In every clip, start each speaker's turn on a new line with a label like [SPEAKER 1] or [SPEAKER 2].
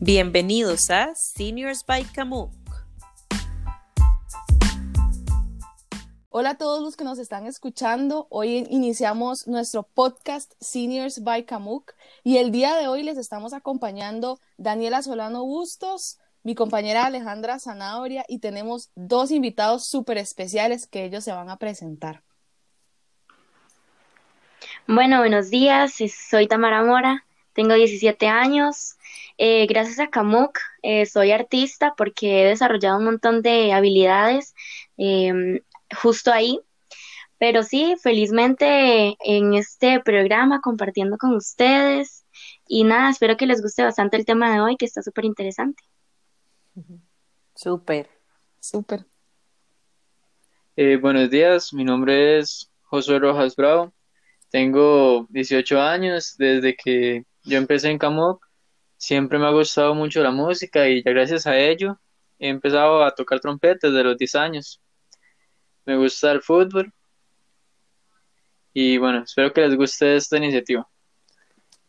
[SPEAKER 1] Bienvenidos a Seniors by Camuc.
[SPEAKER 2] Hola a todos los que nos están escuchando. Hoy iniciamos nuestro podcast Seniors by Camuc y el día de hoy les estamos acompañando Daniela Solano Bustos, mi compañera Alejandra Zanabria y tenemos dos invitados súper especiales que ellos se van a presentar.
[SPEAKER 3] Bueno, buenos días, soy Tamara Mora, tengo 17 años, eh, gracias a Camuc eh, soy artista porque he desarrollado un montón de habilidades em, justo ahí. Pero sí, felizmente en este programa compartiendo con ustedes. Y nada, espero que les guste bastante el tema de hoy, que está súper interesante.
[SPEAKER 1] Súper,
[SPEAKER 2] súper.
[SPEAKER 4] Eh, buenos días, mi nombre es Josué Rojas Bravo. Tengo 18 años desde que yo empecé en Camuc Siempre me ha gustado mucho la música y ya gracias a ello he empezado a tocar trompeta desde los 10 años. Me gusta el fútbol y bueno, espero que les guste esta iniciativa.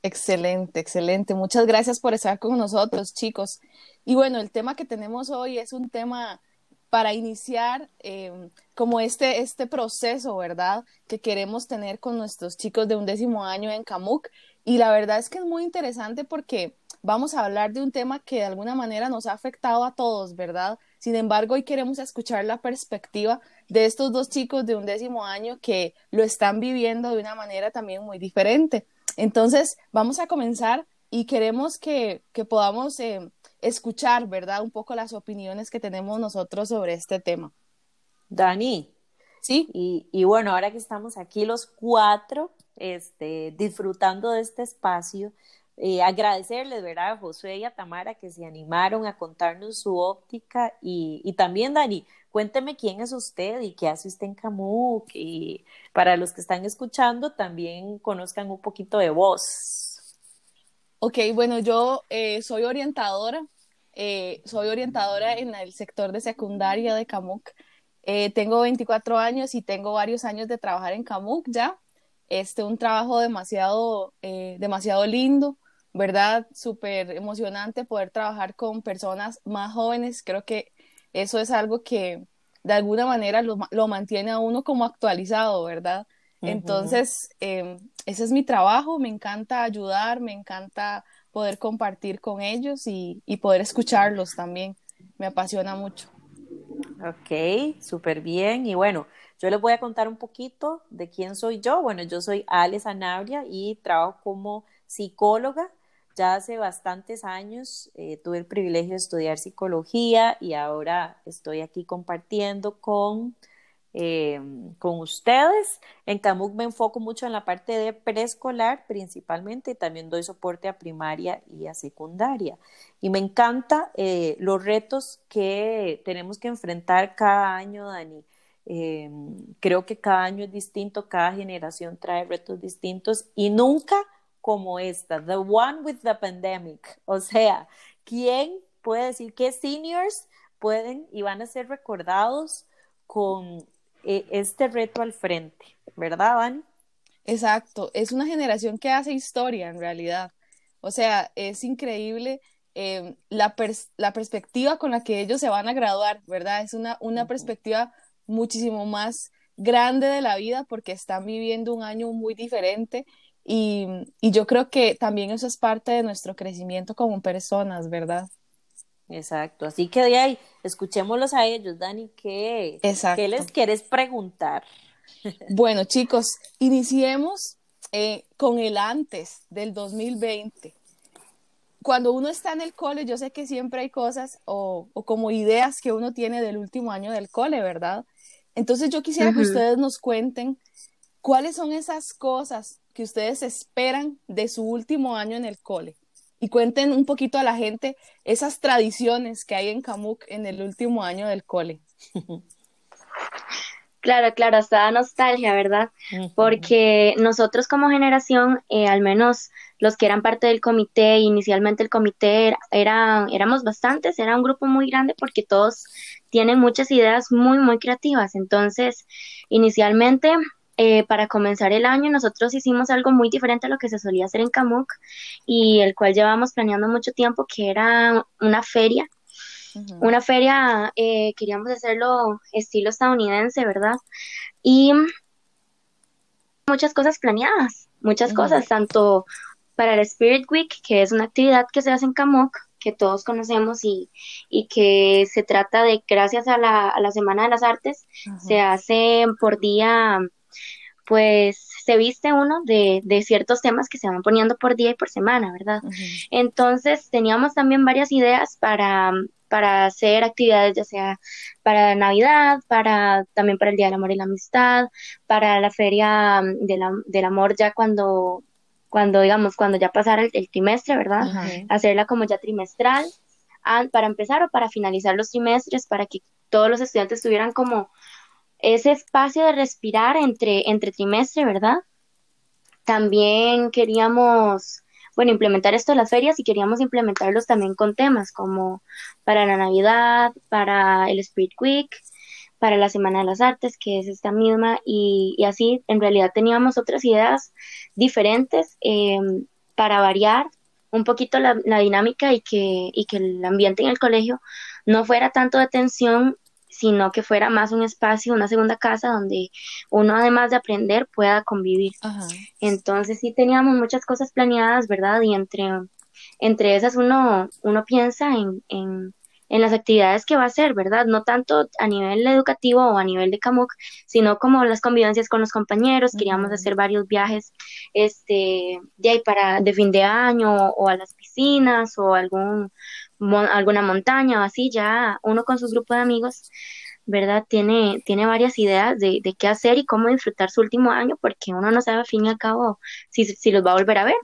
[SPEAKER 2] Excelente, excelente. Muchas gracias por estar con nosotros, chicos. Y bueno, el tema que tenemos hoy es un tema para iniciar em, como este, este proceso, ¿verdad? Que queremos tener con nuestros chicos de un décimo año en Camuc. Y la verdad es que es muy interesante porque vamos a hablar de un tema que de alguna manera nos ha afectado a todos, ¿verdad? Sin embargo, hoy queremos escuchar la perspectiva de estos dos chicos de un décimo año que lo están viviendo de una manera también muy diferente. Entonces, vamos a comenzar y queremos que, podamos eh, escuchar, ¿verdad? Un poco las opiniones que tenemos nosotros sobre este tema.
[SPEAKER 1] Dani.
[SPEAKER 2] Sí.
[SPEAKER 1] Y, y bueno, ahora que estamos aquí los cuatro, este, disfrutando de este espacio, eh, agradecerles, ¿verdad? A Josué y a Tamara que se animaron a contarnos su óptica y, también, Dani, cuénteme quién es usted y qué hace usted en Camuc y para los que están escuchando también conozcan un poquito de vos.
[SPEAKER 2] Ok, bueno, yo eh, soy orientadora, eh, soy orientadora en el sector de secundaria de Camuc. tengo 24 años y tengo varios años de trabajar en Camuc ya. Este, un trabajo demasiado, demasiado lindo ¿verdad? Súper emocionante poder trabajar con personas más jóvenes. Creo que eso es algo que de alguna manera lo, mantiene a uno como actualizado, ¿verdad? Entonces, em, ese es mi trabajo, me encanta ayudar, me encanta poder compartir con ellos y, y poder escucharlos también. Me apasiona mucho.
[SPEAKER 1] Ok, súper bien. Y bueno, yo les voy a contar un poquito de quién soy yo. Bueno, yo soy Alex Anabria y trabajo como psicóloga ya hace bastantes años eh, tuve el privilegio de estudiar psicología y ahora estoy aquí compartiendo con, eh, con ustedes. En Camuc me enfoco mucho en la parte de preescolar principalmente y también doy soporte a primaria y a secundaria. Y me encanta eh, los retos que tenemos que enfrentar cada año, Dani. Creo que cada año es distinto, cada generación trae retos distintos y nunca como esta, The One with the Pandemic. O sea, ¿quién puede decir que seniors pueden y van a ser recordados con eh, este reto al frente? ¿Verdad, Van?
[SPEAKER 2] Exacto, es una generación que hace historia en realidad. O sea, es increíble em, la, la, perspectiva con la que ellos se van a graduar, ¿verdad? Es una, una perspectiva muchísimo más grande de la vida porque están viviendo un año muy diferente y, yo creo que también eso es parte de nuestro crecimiento como personas, ¿verdad?
[SPEAKER 1] Exacto, así que de ahí, escuchémoslos a ellos, Dani, ¿qué, ¿qué les quieres preguntar?
[SPEAKER 2] Bueno, chicos, iniciemos eh, con el antes del 2020. Cuando uno está en el cole, yo sé que siempre hay cosas o, o como ideas que uno tiene del último año del cole, ¿verdad? Entonces yo quisiera que ustedes nos cuenten cuáles son esas cosas que ustedes esperan de su último año en el cole. Y cuenten un poquito a la gente esas tradiciones que hay en Camuc en el último año del cole.
[SPEAKER 3] Claro, claro, hasta da nostalgia, ¿verdad? Porque nosotros como generación, eh, al menos los que eran parte del comité, inicialmente el comité era, éramos bastantes, era un grupo muy grande porque todos tienen muchas ideas muy, muy creativas. Entonces, inicialmente eh, para comenzar el año nosotros hicimos algo muy diferente a lo que se solía hacer en Camuc y el cual llevamos planeando mucho tiempo, que era una feria. Una feria, eh, queríamos hacerlo estilo estadounidense, ¿verdad? Y muchas cosas planeadas, muchas cosas, tanto para el Spirit Week, que es una actividad que se hace en Camuc, que todos conocemos y, y que se trata de, gracias a la, a la Semana de las Artes, se hace por día, pues se viste uno de, de, ciertos temas que se van poniendo por día y por semana, ¿verdad? Entonces teníamos también varias ideas para, para hacer actividades, ya sea para Navidad, para también para el Día del Amor y la Amistad, para la Feria del Amor ya cuando cuando digamos, cuando ya pasara el, trimestre, ¿verdad? Hacerla como ya trimestral, para empezar o para finalizar los trimestres, para que todos los estudiantes tuvieran como ese espacio de respirar entre, entre trimestre, ¿verdad? También queríamos, bueno, implementar esto en las ferias y queríamos implementarlos también con temas como para la Navidad, para el Spirit Week, para la Semana de las Artes, que es esta misma, y, y así en realidad teníamos otras ideas diferentes em, para variar un poquito la, la, dinámica y que, y que el ambiente en el colegio no fuera tanto de tensión, sino que fuera más un espacio, una segunda casa donde uno además de aprender pueda convivir. Entonces sí teníamos muchas cosas planeadas, ¿verdad? Y entre, entre esas uno, uno piensa en, en en las actividades que va a hacer, ¿verdad? No tanto a nivel educativo o a nivel de CAMUC, sino como las convivencias con los compañeros. Queríamos hacer varios viajes este, de ahí para de fin de año o a las piscinas o algún, alguna montaña o así, ya uno con su grupo de amigos. ¿verdad? Tiene, tiene varias ideas de, de, qué hacer y cómo disfrutar su último año, porque uno no sabe al fin y al cabo si, si los va a volver a ver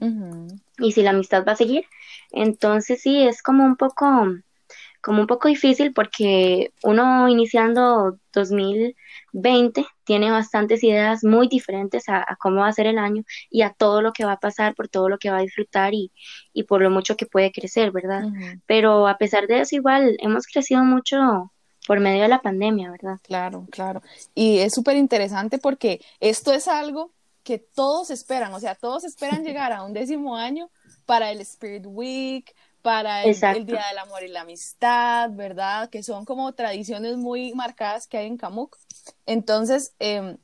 [SPEAKER 3] y si la amistad va a seguir. Entonces sí, es como un poco como un poco difícil porque uno iniciando 2020 tiene bastantes ideas muy diferentes a, cómo va a ser el año y a todo lo que va a pasar, por todo lo que va a disfrutar y, y por lo mucho que puede crecer, ¿verdad? Pero a pesar de eso, igual hemos crecido mucho por medio de la pandemia, ¿verdad?
[SPEAKER 2] Claro, claro. Y es súper interesante porque esto es algo que todos esperan, o sea, todos esperan llegar a un décimo año para el Spirit Week, para el, Día del Amor y la Amistad, ¿verdad? Que son como tradiciones muy marcadas que hay en Camuc. Entonces, em,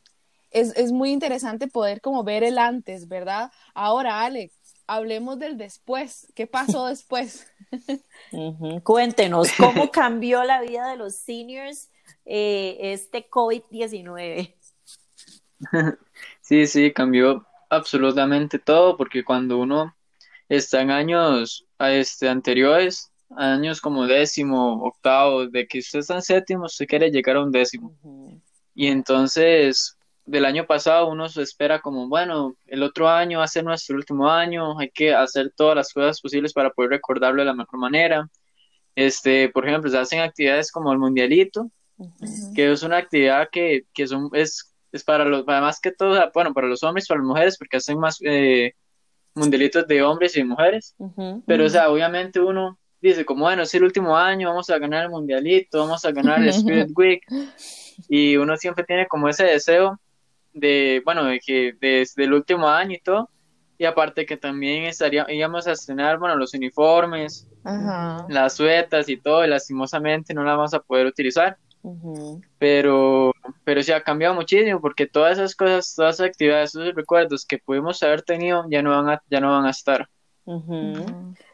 [SPEAKER 2] es, muy interesante poder como ver el antes, ¿verdad? Ahora, Alex, hablemos del después. ¿Qué pasó después?
[SPEAKER 1] Cuéntenos, ¿cómo cambió la vida de los seniors eh, este COVID-19?
[SPEAKER 4] Sí, sí, cambió absolutamente todo, porque cuando uno está en años este, anteriores, años como décimo, octavo, de que usted está en séptimo, usted quiere llegar a un décimo. Y entonces, del año pasado uno se espera como, bueno, el otro año va a ser nuestro último año, hay que hacer todas las cosas posibles para poder recordarlo de la mejor manera. Este, por ejemplo, se hacen actividades como el mundialito, que es una actividad que, que son, es, es para los, para más que todo, bueno, para los hombres, para las mujeres, porque hacen más, eh, mundialitos de hombres y mujeres, pero o sea, obviamente uno dice como bueno, es el último año, vamos a ganar el mundialito, vamos a ganar el Spirit Week y uno siempre tiene como ese deseo de, bueno, de que desde el último año y todo, y aparte que también estaría, íbamos a estrenar, bueno, los uniformes, las suetas y todo, y lastimosamente no las vamos a poder utilizar. Pero, pero sí ha cambiado muchísimo porque todas esas cosas, todas esas actividades, esos recuerdos que pudimos haber tenido ya no van a, ya no van a estar.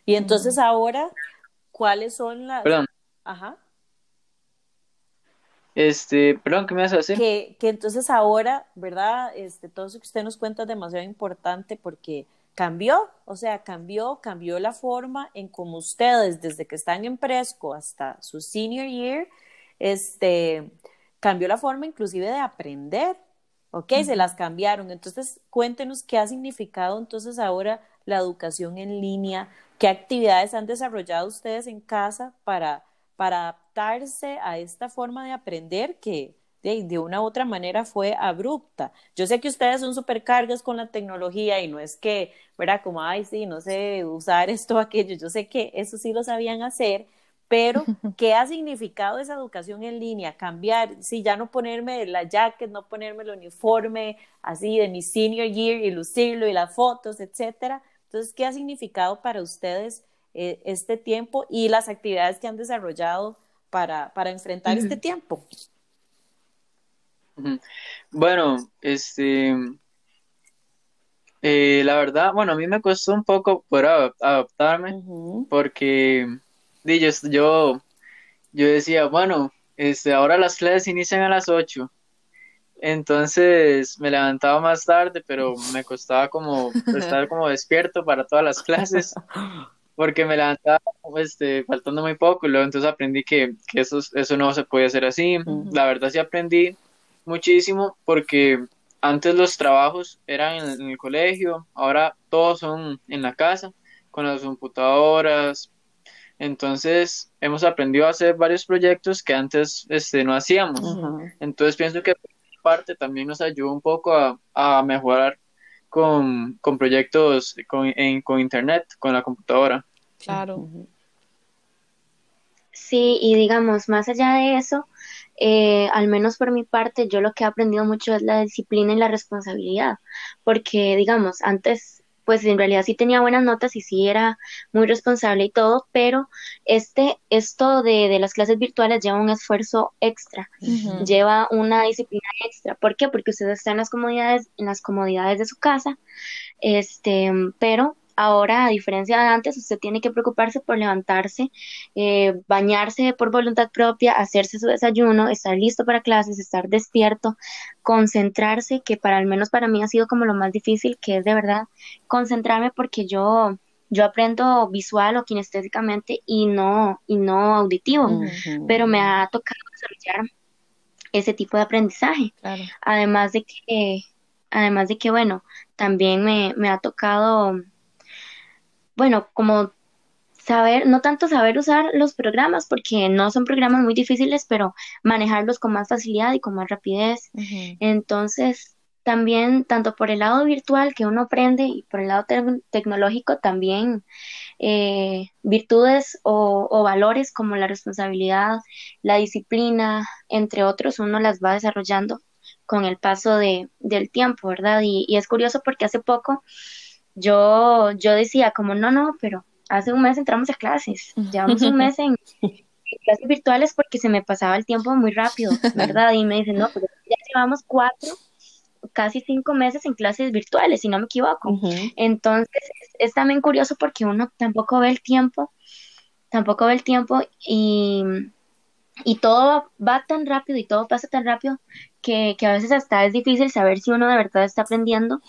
[SPEAKER 1] Y entonces ahora, ¿cuáles son las...
[SPEAKER 4] Perdón.
[SPEAKER 1] Ajá.
[SPEAKER 4] Este, perdón, ¿qué me vas a decir?
[SPEAKER 1] Que, que entonces ahora, ¿verdad? Este, todo eso que usted nos cuenta es demasiado importante porque cambió, o sea, cambió, cambió la forma en cómo ustedes, desde que están en Presco hasta su senior year, este, cambió la forma inclusive de aprender, ¿ok? Se las cambiaron. Entonces, cuéntenos qué ha significado entonces ahora la educación en línea, qué actividades han desarrollado ustedes en casa para, para adaptarse a esta forma de aprender que de, de, una u otra manera fue abrupta. Yo sé que ustedes son supercargas con la tecnología y no es que, ¿verdad? Como, ay, sí, no sé usar esto o aquello. Yo sé que eso sí lo sabían hacer, pero ¿qué ha significado esa educación en línea? Cambiar, si ya no ponerme la jacket, no ponerme el uniforme así de mi senior year y lucirlo y las fotos, etcétera. Entonces, ¿qué ha significado para ustedes eh, este tiempo y las actividades que han desarrollado para, para enfrentar este tiempo?
[SPEAKER 4] Bueno, este, eh, la verdad, bueno, a mí me costó un poco poder adaptarme porque yo, yo, yo decía, bueno, este, ahora las clases inician a las 8. Entonces me levantaba más tarde, pero me costaba como estar como despierto para todas las clases, porque me levantaba este, faltando muy poco, y luego entonces aprendí que, que eso, eso no se puede hacer así. La verdad sí aprendí muchísimo porque antes los trabajos eran en, el colegio, ahora todos son en la casa, con las computadoras, entonces, hemos aprendido a hacer varios proyectos que antes este, no hacíamos. Entonces, pienso que parte también nos ayuda un poco a, mejorar con, proyectos con, con Internet, con la computadora.
[SPEAKER 2] Claro.
[SPEAKER 3] Sí, y digamos, más allá de eso, eh, al menos por mi parte, yo lo que he aprendido mucho es la disciplina y la responsabilidad, porque digamos, antes pues en realidad sí tenía buenas notas y sí era muy responsable y todo, pero este, esto de, de las clases virtuales lleva un esfuerzo extra, lleva una disciplina extra. ¿Por qué? Porque usted está en las comodidades, en las comodidades de su casa, este, pero Ahora, a diferencia de antes, usted tiene que preocuparse por levantarse, eh, bañarse por voluntad propia, hacerse su desayuno, estar listo para clases, estar despierto, concentrarse, que para al menos para mí ha sido como lo más difícil, que es de verdad concentrarme porque yo yo aprendo visual o kinestésicamente y no y no auditivo, pero me ha tocado desarrollar ese tipo de aprendizaje. Además de que además de que bueno, también me, me ha tocado bueno, como saber, no tanto saber usar los programas, porque no son programas muy difíciles, pero manejarlos con más facilidad y con más rapidez. Entonces, también, tanto por el lado virtual que uno aprende y por el lado tecnológico, también eh, virtudes o, valores como la responsabilidad, la disciplina, entre otros, uno las va desarrollando con el paso de, del tiempo, ¿verdad? Y, y es curioso porque hace poco yo, yo decía como, no, no, pero hace un mes entramos a clases, llevamos un mes en, clases virtuales porque se me pasaba el tiempo muy rápido, ¿verdad? Y me dicen, no, pero ya llevamos cuatro, casi cinco meses en clases virtuales, si no me equivoco. Entonces, es, también curioso porque uno tampoco ve el tiempo, tampoco ve el tiempo y, y todo va tan rápido y todo pasa tan rápido que, que a veces hasta es difícil saber si uno de verdad está aprendiendo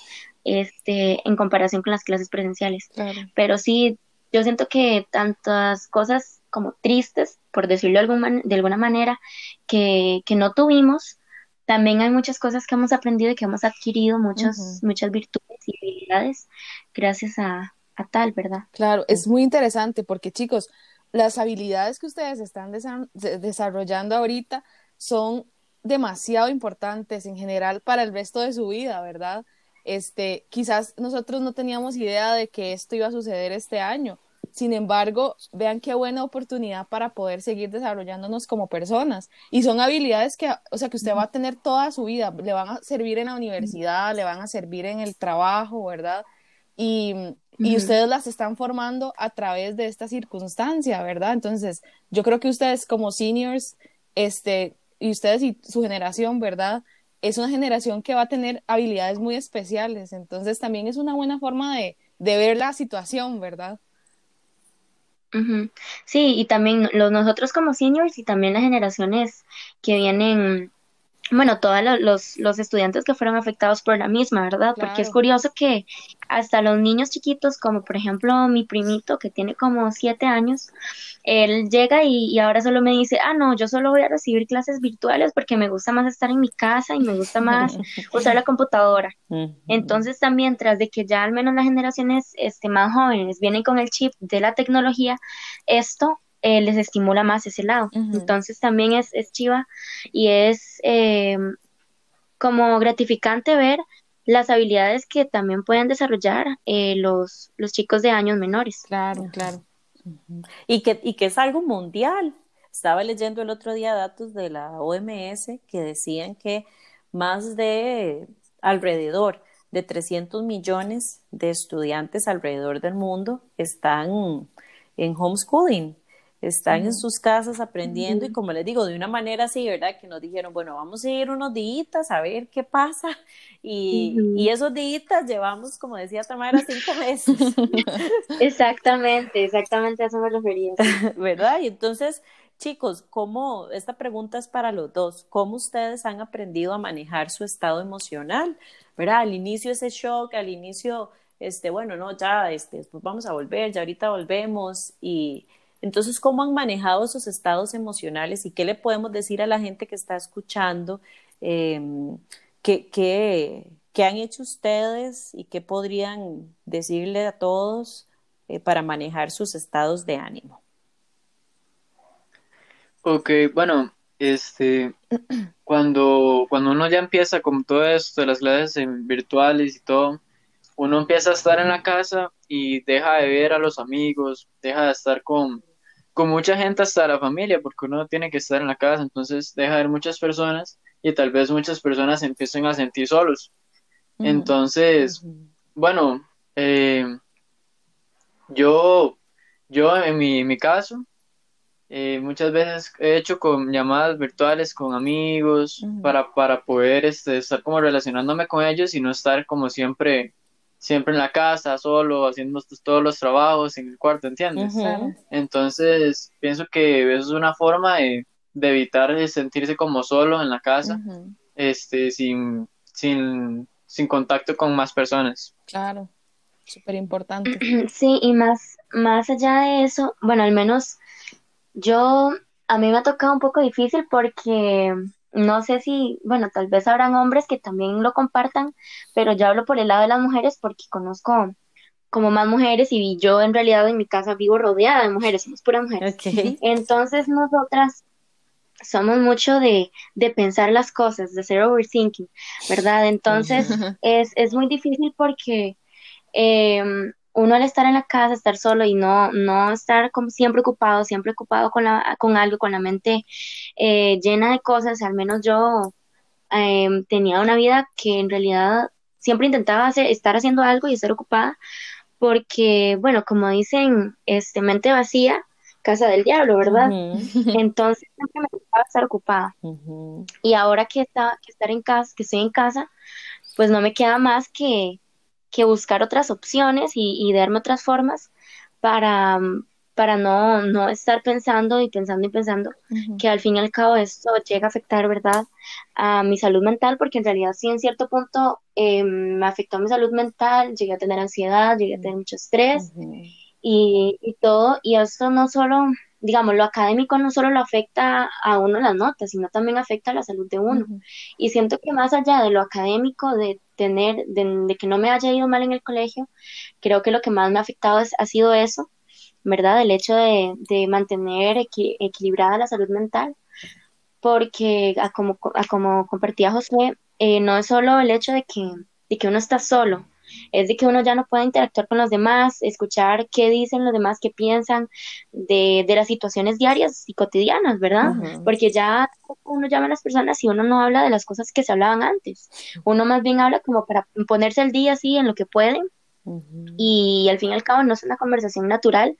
[SPEAKER 3] este, en comparación con las clases presenciales. Pero sí, yo siento que tantas cosas como tristes, por decirlo de, de alguna manera, que, que, no tuvimos, también hay muchas cosas que hemos aprendido y que hemos adquirido, muchas, muchas virtudes y habilidades gracias a, a tal, ¿verdad?
[SPEAKER 2] Claro, es muy interesante porque chicos, las habilidades que ustedes están desarrollando ahorita son demasiado importantes en general para el resto de su vida, ¿verdad? Este, quizás nosotros no teníamos idea de que esto iba a suceder este año. Sin embargo, vean qué buena oportunidad para poder seguir desarrollándonos como personas. Y son habilidades que, o sea, que usted va a tener toda su vida, le van a servir en la universidad, le van a servir en el trabajo, ¿verdad? Y, y ustedes las están formando a través de esta circunstancia, ¿verdad? Entonces, yo creo que ustedes como seniors, este, y ustedes y su generación, ¿verdad? Es una generación que va a tener habilidades muy especiales, entonces también es una buena forma de, ver la situación, ¿verdad?
[SPEAKER 3] Sí, y también los, nosotros como seniors y también las generaciones que vienen bueno, todos los, los, estudiantes que fueron afectados por la misma, ¿verdad? Porque es curioso que hasta los niños chiquitos, como por ejemplo mi primito que tiene como siete años, él llega y, ahora solo me dice, ah, no, yo solo voy a recibir clases virtuales porque me gusta más estar en mi casa y me gusta más usar la computadora. Entonces también, tras de que ya al menos las generaciones este, más jóvenes vienen con el chip de la tecnología, esto eh, les estimula más ese lado. Entonces también es, es chiva y es eh, como gratificante ver las habilidades que también pueden desarrollar eh, los, los chicos de años menores.
[SPEAKER 2] Claro, claro.
[SPEAKER 1] y, que, y que es algo mundial. Estaba leyendo el otro día datos de la OMS que decían que más de alrededor de 300 millones de estudiantes alrededor del mundo están en homeschooling, están en sus casas aprendiendo y como les digo, de una manera así, ¿verdad? Que nos dijeron, bueno, vamos a ir unos días a ver qué pasa y, y esos días llevamos, como decía Tamara, cinco meses.
[SPEAKER 3] exactamente, exactamente a eso me refería.
[SPEAKER 1] ¿Verdad? Y entonces, chicos, ¿cómo, esta pregunta es para los dos, ¿cómo ustedes han aprendido a manejar su estado emocional? ¿Verdad? Al inicio ese shock, al inicio, este, bueno, no, ya, este, pues vamos a volver, ya ahorita volvemos y entonces, ¿cómo han manejado esos estados emocionales y qué le podemos decir a la gente que está escuchando? Em, ¿qué, han hecho ustedes y qué podrían decirle a todos eh, para manejar sus estados de ánimo?
[SPEAKER 4] Ok, bueno, este, cuando, cuando uno ya empieza con todo esto de las clases virtuales y todo, uno empieza a estar en la casa y deja de ver a los amigos, deja de estar con, con mucha gente hasta la familia, porque uno tiene que estar en la casa, entonces deja de ver muchas personas y tal vez muchas personas se empiecen a sentir solos. Entonces, bueno, eh, yo, yo en mi, mi caso, eh, muchas veces he hecho con llamadas virtuales con amigos para, para poder este, estar como relacionándome con ellos y no estar como siempre siempre en la casa, solo, haciendo todos los trabajos en el cuarto, ¿entiendes? Entonces, pienso que eso es una forma de, evitar sentirse como solo en la casa, este, sin, sin, sin contacto con más personas.
[SPEAKER 2] Claro, súper importante.
[SPEAKER 3] Sí, y más, más allá de eso, bueno, al menos yo, a mí me ha tocado un poco difícil porque no sé si, bueno, tal vez habrán hombres que también lo compartan, pero yo hablo por el lado de las mujeres porque conozco como más mujeres y yo en realidad en mi casa vivo rodeada de mujeres, somos puras mujeres. Entonces nosotras somos mucho de, de, pensar las cosas, de hacer overthinking, ¿verdad? Entonces es, es muy difícil porque eh, uno al estar en la casa, estar solo y no, no estar como siempre ocupado, siempre ocupado con, la, con algo, con la mente eh, llena de cosas, al menos yo em, tenía una vida que en realidad siempre intentaba hacer, estar haciendo algo y estar ocupada, porque, bueno, como dicen, este, mente vacía, casa del diablo, ¿verdad? Entonces siempre me gustaba estar ocupada. Y ahora que, está, que estar en casa, que estoy en casa, pues no me queda más que que buscar otras opciones y, darme otras formas para, para no, no estar pensando y pensando y pensando que al fin y al cabo esto llega a afectar, ¿verdad?, a mi salud mental, porque en realidad sí en cierto punto eh, me afectó mi salud mental, llegué a tener ansiedad, llegué a tener mucho estrés y, y todo, y esto no solo digamos, lo académico no solo lo afecta a uno las notas, sino también afecta a la salud de uno. Y siento que más allá de lo académico, de tener, de, que no me haya ido mal en el colegio, creo que lo que más me ha afectado ha sido eso, ¿verdad? El hecho de, mantener equilibrada la salud mental, porque como, como compartía José, eh, no es solo el hecho de que, de que uno está solo, es de que uno ya no puede interactuar con los demás, escuchar qué dicen los demás, qué piensan de, de las situaciones diarias y cotidianas, ¿verdad? Porque ya uno llama a las personas y uno no habla de las cosas que se hablaban antes, uno más bien habla como para ponerse al día así en lo que pueden. Y al fin y al cabo no es una conversación natural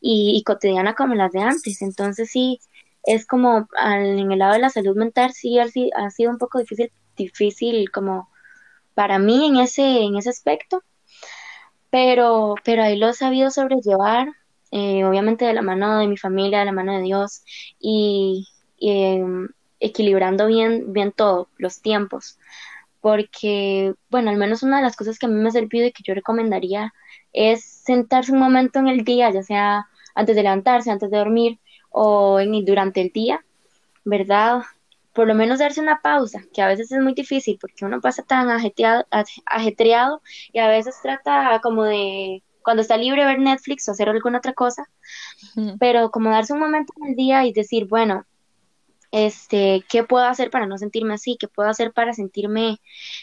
[SPEAKER 3] y, cotidiana como las de antes. Entonces sí, es como en el lado de la salud mental sí ha, ha sido un poco difícil, difícil como para mí en ese, en ese aspecto, pero, pero ahí lo he sabido sobrellevar, eh, obviamente de la mano de mi familia, de la mano de Dios y, em, equilibrando bien, bien todo, los tiempos, porque, bueno, al menos una de las cosas que a mí me ha servido y que yo recomendaría es sentarse un momento en el día, ya sea antes de levantarse, antes de dormir o en, durante el día, ¿verdad? Por lo menos darse una pausa, que a veces es muy difícil porque uno pasa tan ajetreado, ajetreado y a veces trata como de, cuando está libre, ver Netflix o hacer alguna otra cosa, pero como darse un momento en el día y decir, bueno, este, qué puedo hacer para no sentirme así, qué puedo hacer para sentirme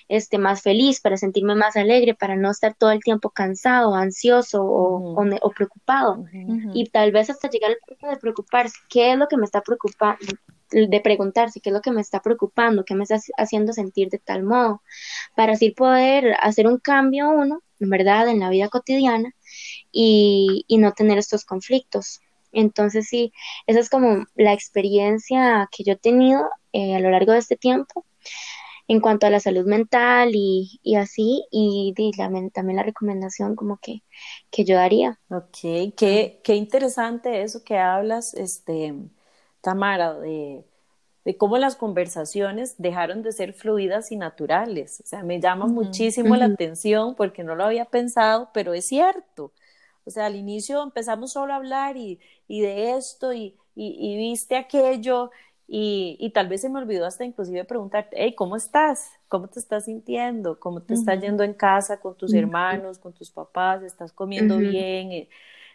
[SPEAKER 3] este, más feliz, para sentirme más alegre, para no estar todo el tiempo cansado, ansioso o, o, preocupado. Y tal vez hasta llegar al punto de preocuparse, ¿qué es lo que me está preocupando? De preguntarse qué es lo que me está preocupando, qué me está haciendo sentir de tal modo, para así poder hacer un cambio uno, en verdad, en la vida cotidiana y, y no tener estos conflictos. Entonces sí, esa es como la experiencia que yo he tenido eh, a lo largo de este tiempo en cuanto a la salud mental y, y así, y, también la recomendación como que, que yo daría.
[SPEAKER 1] Ok, qué, qué interesante eso que hablas, este, Tamara, de, de cómo las conversaciones dejaron de ser fluidas y naturales. O sea, me llama muchísimo la atención porque no lo había pensado, pero es cierto. O sea, al inicio empezamos solo a hablar y, y de esto y, y, viste aquello y, y, tal vez se me olvidó hasta inclusive preguntarte, hey, ¿cómo estás? ¿Cómo te estás sintiendo? ¿Cómo te estás yendo en casa con tus hermanos, con tus papás? ¿Estás comiendo bien?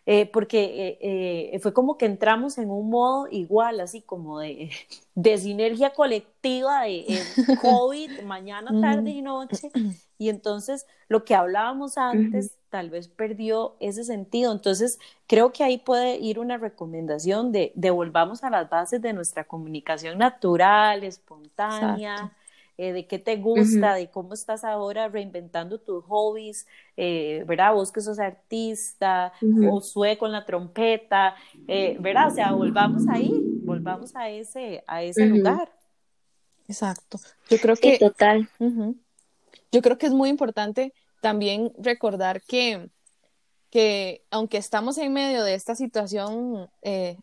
[SPEAKER 1] Eh, eh, porque eh, eh, fue como que entramos en un modo igual, así como de, de sinergia colectiva, de, COVID, mañana, tarde y noche, y entonces lo que hablábamos antes tal vez perdió ese sentido. Entonces, creo que ahí puede ir una recomendación de, de volvamos a las bases de nuestra comunicación natural, espontánea. Eh, de qué te gusta, de cómo estás ahora reinventando tus hobbies, eh, ¿verdad? Vos que sos artista, o sue con la trompeta, eh, ¿verdad? O sea, volvamos ahí, volvamos a ese, a ese lugar.
[SPEAKER 2] Exacto. Yo creo que.
[SPEAKER 3] total.
[SPEAKER 2] Yo creo que es muy importante también recordar que, que aunque estamos en medio de esta situación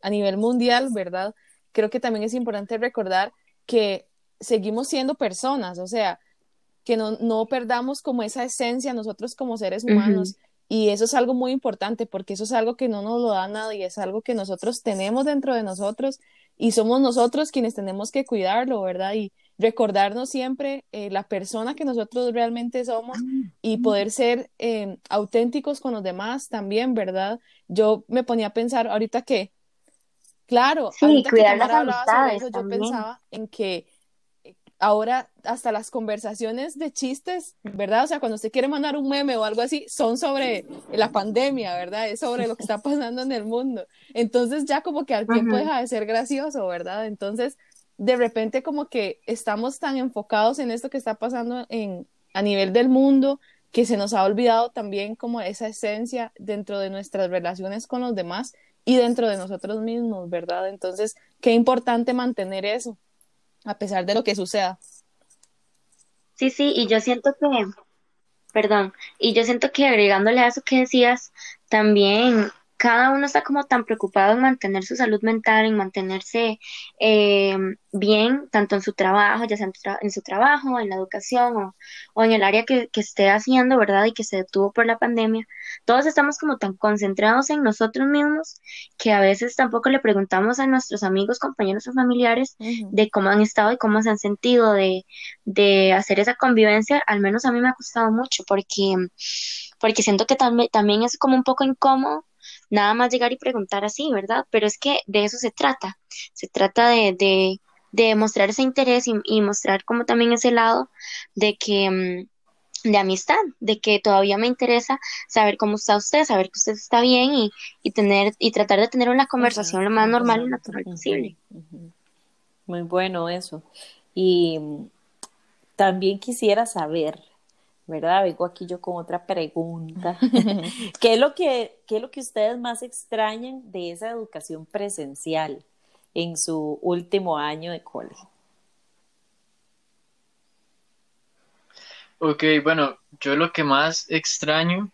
[SPEAKER 2] a nivel mundial, ¿verdad? Creo que también es importante recordar que seguimos siendo personas, o sea, que no, no perdamos como esa esencia nosotros como seres humanos. Y eso es algo muy importante porque eso es algo que no nos lo da nadie, es algo que nosotros tenemos dentro de nosotros y somos nosotros quienes tenemos que cuidarlo, ¿verdad? Y recordarnos siempre eh, la persona que nosotros realmente somos y poder ser eh, auténticos con los demás también, ¿verdad? Yo me ponía a pensar ahorita que, claro,
[SPEAKER 3] sí, cuidar las amistades
[SPEAKER 2] yo pensaba en que ahora hasta las conversaciones de chistes, ¿verdad? O sea, cuando usted quiere mandar un meme o algo así, son sobre la pandemia, ¿verdad? Es sobre lo que está pasando en el mundo. Entonces ya como que al tiempo deja de ser gracioso, ¿verdad? Entonces, de repente como que estamos tan enfocados en esto que está pasando en, a nivel del mundo que se nos ha olvidado también como esa esencia dentro de nuestras relaciones con los demás y dentro de nosotros mismos, ¿verdad? Entonces, qué importante mantener eso a pesar de lo que suceda.
[SPEAKER 3] Sí, sí, y yo siento que, perdón, y yo siento que agregándole a eso que decías, también cada uno está como tan preocupado en mantener su salud mental, en mantenerse eh, bien, tanto en su trabajo, ya sea en, su trabajo, en la educación o, en el área que, esté haciendo, ¿verdad? Y que se detuvo por la pandemia. Todos estamos como tan concentrados en nosotros mismos que a veces tampoco le preguntamos a nuestros amigos, compañeros o familiares de cómo han estado y cómo se han sentido de, de hacer esa convivencia. Al menos a mí me ha costado mucho porque, porque siento que también es como un poco incómodo nada más llegar y preguntar así, ¿verdad? Pero es que de eso se trata, se trata de, de, de mostrar ese interés y, mostrar como también ese lado de que mm, de amistad, de que todavía me interesa saber cómo está usted, saber que usted está bien y, y tener y tratar de tener una conversación lo más normal y natural posible.
[SPEAKER 1] Muy bueno eso. Y mm, también quisiera saber, ¿verdad? Vengo aquí yo con otra pregunta. ¿Qué, es lo que, ¿Qué es lo que ustedes más extrañan de esa educación presencial en su último año de colegio?
[SPEAKER 4] Ok, bueno, yo lo que más extraño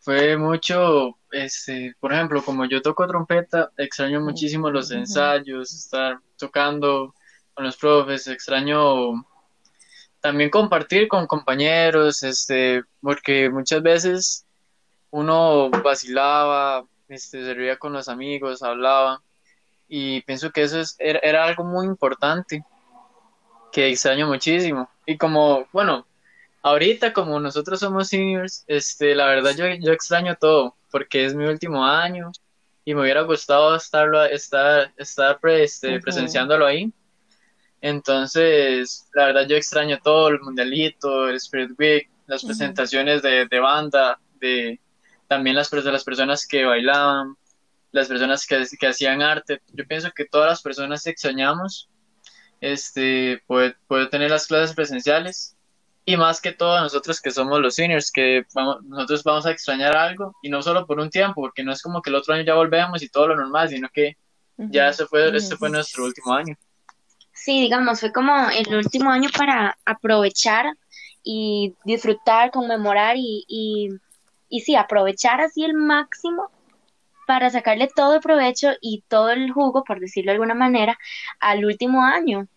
[SPEAKER 4] fue mucho, este, por ejemplo, como yo toco trompeta, extraño muchísimo los ensayos, estar tocando con los profes, extraño también compartir con compañeros, este, porque muchas veces uno vacilaba, este, se reía con los amigos, hablaba, y pienso que eso es, era, algo muy importante, que extraño muchísimo. Y como, bueno, ahorita como nosotros somos seniors, este, la verdad yo, yo extraño todo, porque es mi último año, y me hubiera gustado estarlo, estar, estar este, presenciándolo ahí. Entonces, la verdad yo extraño todo, el mundialito, el Spirit Week, las presentaciones de, de, banda, de también las, de las personas que bailaban, las personas que, que, hacían arte. Yo pienso que todas las personas extrañamos este, poder, poder tener las clases presenciales y más que todo nosotros que somos los seniors, que nosotros vamos a extrañar algo y no solo por un tiempo, porque no es como que el otro año ya volvemos y todo lo normal, sino que ya ese fue, este fue nuestro último año.
[SPEAKER 3] Sí, digamos, fue como el último año para aprovechar y disfrutar, conmemorar y, y, y sí, aprovechar así el máximo para sacarle todo el provecho y todo el jugo, por decirlo de alguna manera, al último año.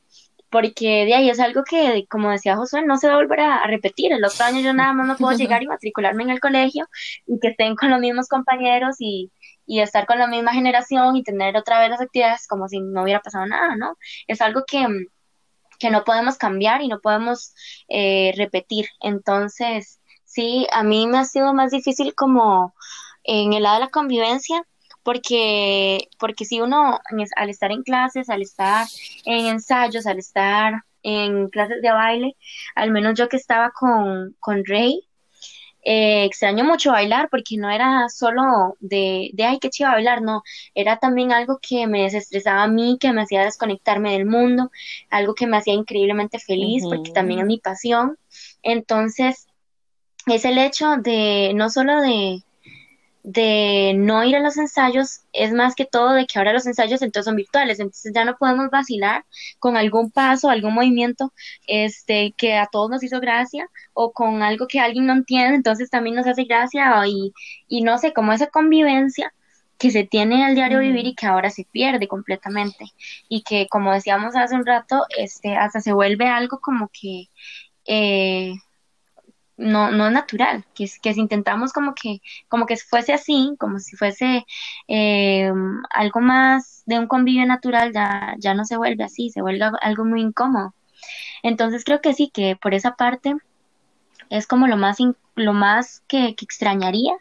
[SPEAKER 3] Porque de ahí es algo que, como decía Josué, no se va a volver a, repetir. El otro año yo nada más no puedo llegar y matricularme en el colegio y que estén con los mismos compañeros y, y estar con la misma generación y tener otra vez las actividades como si no hubiera pasado nada, ¿no? Es algo que, que no podemos cambiar y no podemos eh, repetir. Entonces, sí, a mí me ha sido más difícil como en el lado de la convivencia, porque, porque si uno al estar en clases, al estar en ensayos, al estar en clases de baile, al menos yo que estaba con, con Rey, eh, extraño mucho bailar porque no era solo de, de, ay, qué chido bailar, no, era también algo que me desestresaba a mí, que me hacía desconectarme del mundo, algo que me hacía increíblemente feliz porque también es mi pasión. Entonces, es el hecho de no solo de, de no ir a los ensayos es más que todo de que ahora los ensayos entonces son virtuales, entonces ya no podemos vacilar con algún paso, algún movimiento este que a todos nos hizo gracia o con algo que alguien no entiende, entonces también nos hace gracia y, y no sé, como esa convivencia que se tiene al diario vivir y que ahora se pierde completamente y que como decíamos hace un rato, este hasta se vuelve algo como que eh, no, no natural, que, que si intentamos como que, como que fuese así, como si fuese eh, algo más de un convivio natural, ya, ya no se vuelve así, se vuelve algo muy incómodo. Entonces creo que sí, que por esa parte es como lo más, lo más que, extrañaría.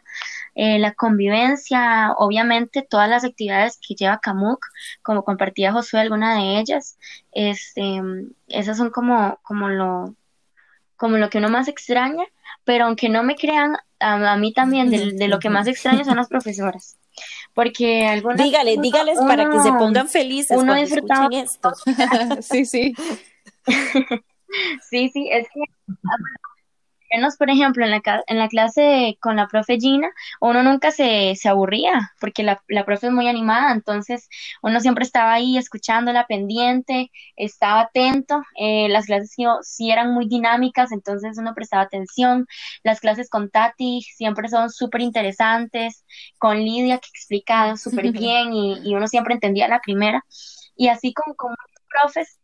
[SPEAKER 3] Eh, la convivencia, obviamente todas las actividades que lleva Camuc, como compartía Josué alguna de ellas, este, esas son como, como lo, como lo que uno más extraña, pero aunque no me crean, a, mí también de, lo que más extraño son las profesoras. Porque algunas...
[SPEAKER 1] Dígale, dígales para que se pongan felices
[SPEAKER 3] uno disfrutaba
[SPEAKER 1] esto.
[SPEAKER 2] sí, sí.
[SPEAKER 3] sí, sí, es que menos, por ejemplo, en la, en la clase con la profe Gina, uno nunca se, se aburría, porque la, la, profe es muy animada, entonces uno siempre estaba ahí escuchándola pendiente, estaba atento, eh, las clases sí, eran muy dinámicas, entonces uno prestaba atención, las clases con Tati siempre son súper interesantes, con Lidia que explica súper bien y, y, uno siempre entendía la primera, y así con, con muchos profes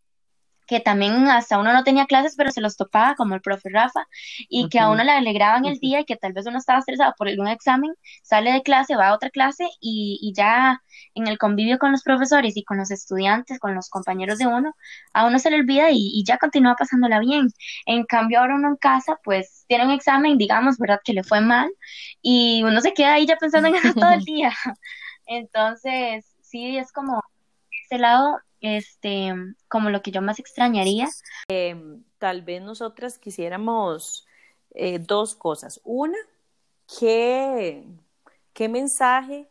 [SPEAKER 3] que también hasta uno no tenía clases, pero se los topaba, como el profe Rafa, y que a uno le alegraban el día y que tal vez uno estaba estresado por algún examen, sale de clase, va a otra clase y, y ya en el convivio con los profesores y con los estudiantes, con los compañeros de uno, a uno se le olvida y, y ya continúa pasándola bien. En cambio, ahora uno en casa, pues tiene un examen, digamos, ¿verdad? Que le fue mal y uno se queda ahí ya pensando en eso todo el día. Entonces, sí, es como ese lado este, como lo que yo más extrañaría.
[SPEAKER 1] Em, tal vez nosotras quisiéramos eh, dos cosas. Una, ¿qué, ¿qué mensaje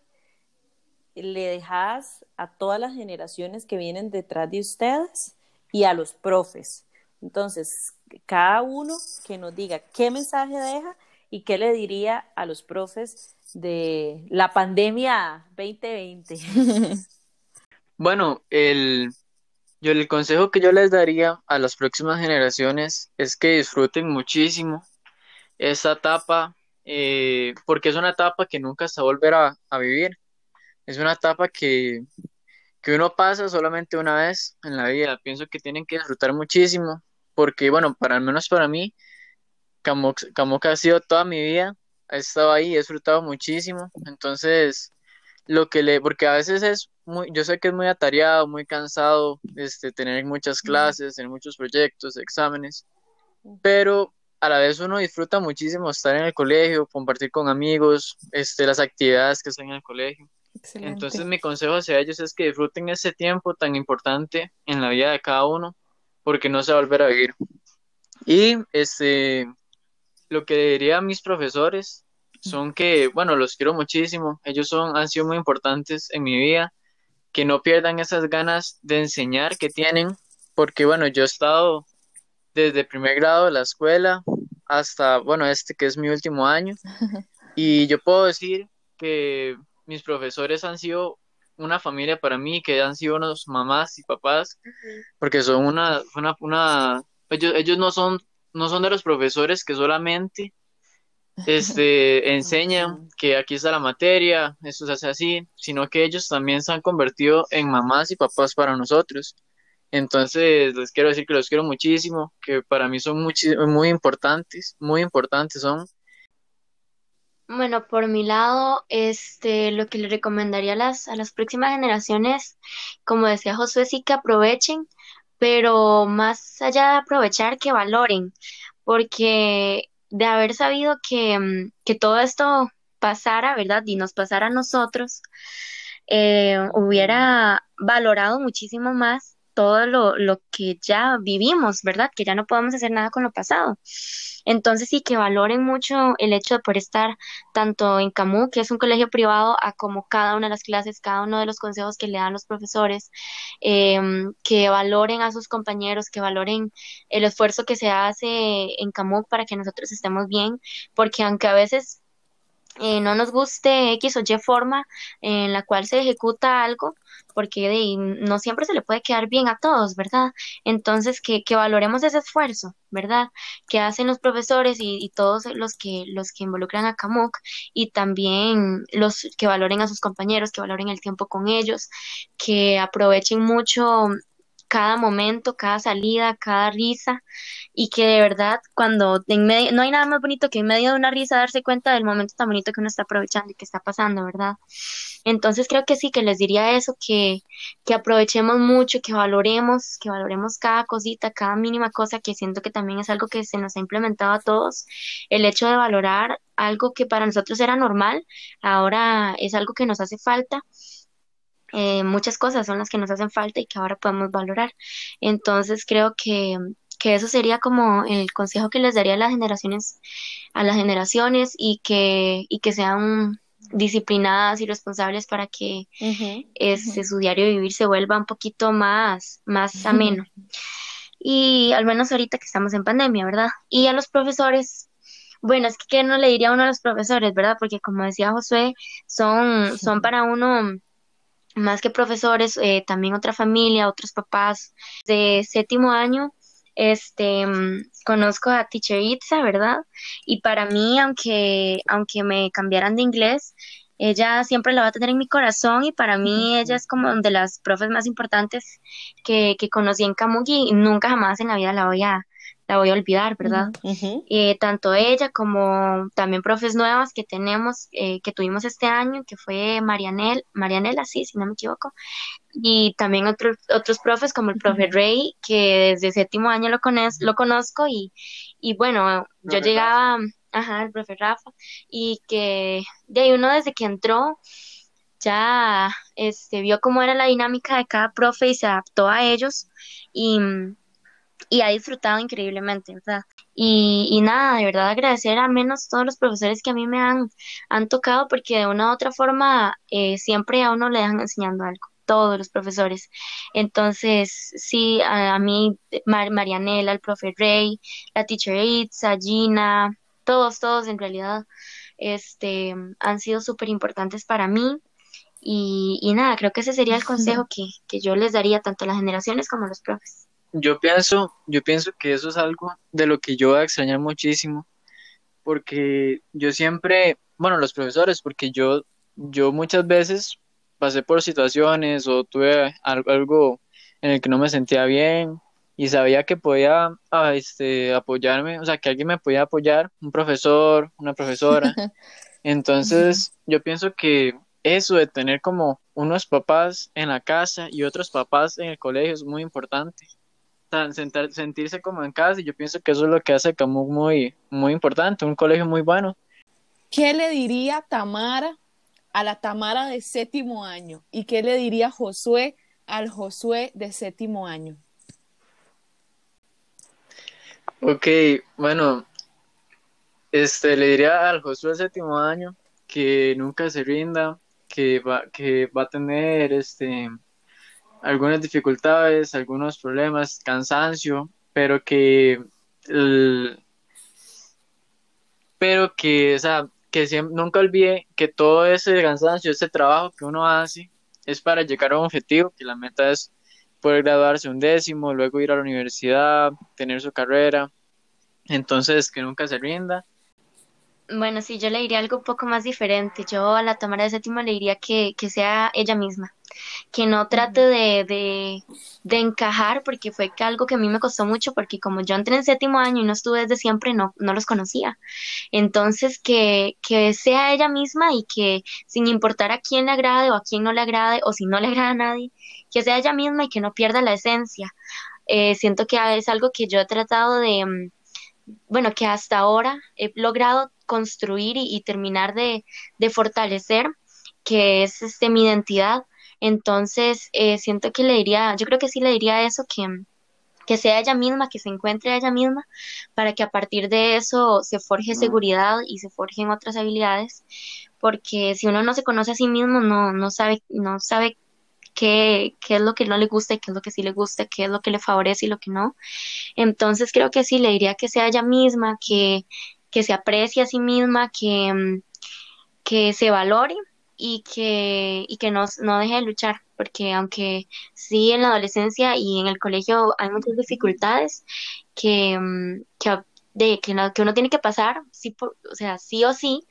[SPEAKER 1] le dejas a todas las generaciones que vienen detrás de ustedes y a los profes? Entonces, cada uno que nos diga qué mensaje deja y qué le diría a los profes de la pandemia 2020.
[SPEAKER 4] Bueno, el, yo, el consejo que yo les daría a las próximas generaciones es que disfruten muchísimo esta etapa, eh, porque es una etapa que nunca se volverá a, vivir. Es una etapa que, que uno pasa solamente una vez en la vida. Pienso que tienen que disfrutar muchísimo, porque, bueno, para al menos para mí, Camoca ha sido toda mi vida, he estado ahí, he disfrutado muchísimo. Entonces, lo que le, porque a veces es muy, yo sé que es muy atareado, muy cansado, este, tener muchas clases, tener muchos proyectos, exámenes, pero a la vez uno disfruta muchísimo estar en el colegio, compartir con amigos, este, las actividades que están en el colegio. Entonces mi consejo hacia ellos es que disfruten ese tiempo tan importante en la vida de cada uno, porque no se va a volver a vivir. Y este, lo que diría a mis profesores son que, bueno, los quiero muchísimo, ellos son, han sido muy importantes en mi vida, que no pierdan esas ganas de enseñar que tienen, porque bueno, yo he estado desde primer grado de la escuela hasta, bueno, este que es mi último año, y yo puedo decir que mis profesores han sido una familia para mí, que han sido unos mamás y papás, porque son una, una, una ellos, ellos no son, no son de los profesores que solamente este, enseñan que aquí está la materia, esto se hace así, sino que ellos también se han convertido en mamás y papás para nosotros. Entonces, les quiero decir que los quiero muchísimo, que para mí son muy, muy importantes, muy importantes son.
[SPEAKER 3] Bueno, por mi lado, este, lo que le recomendaría a las, a las próximas generaciones, como decía Josué, sí que aprovechen, pero más allá de aprovechar, que valoren, porque de haber sabido que, mm, que todo esto pasara, ¿verdad? Y nos pasara a nosotros, eh, hubiera valorado muchísimo más todo lo, lo que ya vivimos, ¿verdad? Que ya no podemos hacer nada con lo pasado. Entonces sí que valoren mucho el hecho de poder estar tanto en CAMU, que es un colegio privado, a como cada una de las clases, cada uno de los consejos que le dan los profesores, em, que valoren a sus compañeros, que valoren el esfuerzo que se hace en CAMU para que nosotros estemos bien, porque aunque a veces eh, no nos guste X o Y forma en la cual se ejecuta algo, porque no siempre se le puede quedar bien a todos, ¿verdad? Entonces, que, que valoremos ese esfuerzo, ¿verdad? Que hacen los profesores y, todos los que, los que involucran a CAMUC y también los que valoren a sus compañeros, que valoren el tiempo con ellos, que aprovechen mucho cada momento, cada salida, cada risa y que de verdad cuando en medio, no hay nada más bonito que en medio de una risa darse cuenta del momento tan bonito que uno está aprovechando y que está pasando, ¿verdad? Entonces creo que sí, que les diría eso, que, que aprovechemos mucho, que valoremos, que valoremos cada cosita, cada mínima cosa, que siento que también es algo que se nos ha implementado a todos, el hecho de valorar algo que para nosotros era normal, ahora es algo que nos hace falta eh, muchas cosas son las que nos hacen falta y que ahora podemos valorar. Entonces creo que, que eso sería como el consejo que les daría a las generaciones, a las generaciones y que, y que sean disciplinadas y responsables para que su diario vivir se vuelva un poquito más, más ameno. Y al menos ahorita que estamos en pandemia, ¿verdad? Y a los profesores, bueno, es que ¿qué no le diría a uno a los profesores, ¿verdad? Porque como decía Josué, son, son para uno más que profesores, eh, también otra familia, otros papás de séptimo año. Este, mm, conozco a Teacher Itza, ¿verdad? Y para mí, aunque, aunque me cambiaran de inglés, ella siempre la va a tener en mi corazón y para mí ella es como de las profes más importantes que, que conocí en Camugi y nunca jamás en la vida la voy a, la voy a olvidar, ¿verdad? Eh, tanto ella como también profes nuevas que tenemos, eh, que tuvimos este año, que fue Marianel, Marianela, sí, si no me equivoco, y también otros otros profes como el profe Rey, que desde séptimo año lo, lo conozco y, y bueno, yo llegaba, ajá, el profe Rafa, y que de ahí uno desde que entró, ya este, vio cómo era la dinámica de cada profe y se adaptó a ellos y y ha disfrutado increíblemente, ¿verdad? Y, y nada, de verdad agradecer a menos todos los profesores que a mí me han, han tocado porque de una u otra forma eh, siempre a uno le dejan enseñando algo todos los profesores. Entonces, sí, a, mí, Marianela, el profe Rey, la teacher Itza, Gina, todos, todos en realidad, este, han sido súper importantes para mí. Y, y, nada, creo que ese sería el consejo que, que yo les daría tanto a las generaciones como a los profes
[SPEAKER 4] yo pienso, yo pienso que eso es algo de lo que yo voy a extrañar muchísimo, porque yo siempre, bueno, los profesores, porque yo, yo muchas veces pasé por situaciones o tuve algo en el que no me sentía bien y sabía que podía ah, este, apoyarme, o sea, que alguien me podía apoyar, un profesor, una profesora. Entonces, yo pienso que eso de tener como unos papás en la casa y otros papás en el colegio es muy importante sentirse como en casa y yo pienso que eso es lo que hace Camus muy, muy importante, un colegio muy bueno.
[SPEAKER 2] ¿Qué le diría Tamara a la Tamara de séptimo año y qué le diría Josué al Josué de séptimo año?
[SPEAKER 4] Ok, bueno, este, le diría al Josué de séptimo año que nunca se rinda, que va, que va a tener este, algunas dificultades, algunos problemas, cansancio, pero que, pero que, o que siempre, nunca olvide que todo ese cansancio, ese trabajo que uno hace es para llegar a un objetivo, que la meta es poder graduarse un décimo, luego ir a la universidad, tener su carrera. Entonces, que nunca se rinda
[SPEAKER 3] bueno, sí, yo le diría algo un poco más diferente. Yo a la Tamara de séptimo le diría que, que sea ella misma, que no trate de, de, de, encajar, porque fue algo que a mí me costó mucho, porque como yo entré en séptimo año y no estuve desde siempre, no, no los conocía. Entonces, que, que sea ella misma y que sin importar a quién le agrade o a quién no le agrade, o si no le agrada a nadie, que sea ella misma y que no pierda la esencia. Eh, siento que es algo que yo he tratado de mm, bueno, que hasta ahora he logrado construir y, terminar de, fortalecer, que es este, mi identidad. Entonces, eh, siento que le diría, yo creo que sí le diría eso, que, que sea ella misma, que se encuentre ella misma, para que a partir de eso se forje seguridad y se forjen otras habilidades, porque si uno no se conoce a sí mismo, no, no sabe, no sabe qué, qué es lo que no le gusta y qué es lo que sí le gusta, qué es lo que le favorece y lo que no. Entonces creo que sí, le diría que sea ella misma, que, que se aprecie a sí misma, que, mm, que se valore y que, y que no, no deje de luchar, porque aunque sí en la adolescencia y en el colegio hay muchas dificultades que, mm, que, de, que, que uno tiene que pasar, sí, o sea, sí o sí,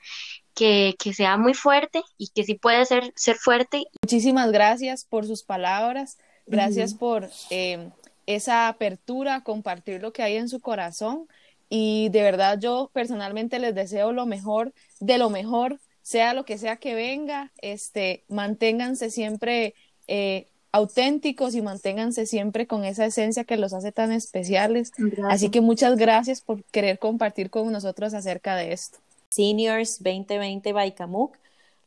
[SPEAKER 3] que, sea muy fuerte y que sí puede ser, ser fuerte.
[SPEAKER 2] Muchísimas gracias por sus palabras, gracias por eh, esa apertura compartir lo que hay en su corazón y de verdad yo personalmente les deseo lo mejor de lo mejor, sea lo que sea que venga, este, manténganse siempre eh, auténticos y manténganse siempre con esa esencia que los hace tan especiales. Así que muchas gracias por querer compartir con nosotros acerca de esto.
[SPEAKER 1] Seniors 2020 by Camuc.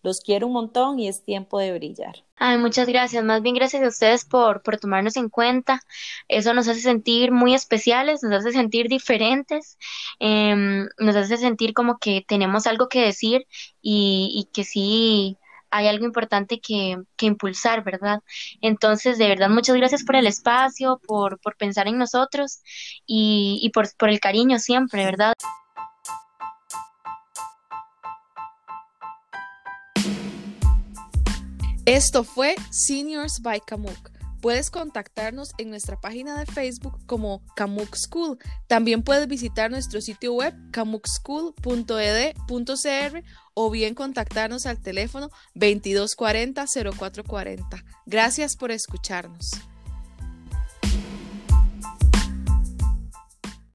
[SPEAKER 1] Los quiero un montón y es tiempo de brillar.
[SPEAKER 3] Ay, muchas gracias. Más bien gracias a ustedes por, por tomarnos en cuenta. Eso nos hace sentir muy especiales, nos hace sentir diferentes, em, nos hace sentir como que tenemos algo que decir y, y que sí hay algo importante que, que, impulsar, ¿verdad? Entonces, de verdad, muchas gracias por el espacio, por, por pensar en nosotros y, y por, por el cariño siempre, ¿verdad?
[SPEAKER 2] Esto fue Seniors by Kamuk. Puedes contactarnos en nuestra página de Facebook como Kamuk School. También puedes visitar nuestro sitio web kamukschool.ed.cr o bien contactarnos al teléfono 2240-0440. Gracias por escucharnos.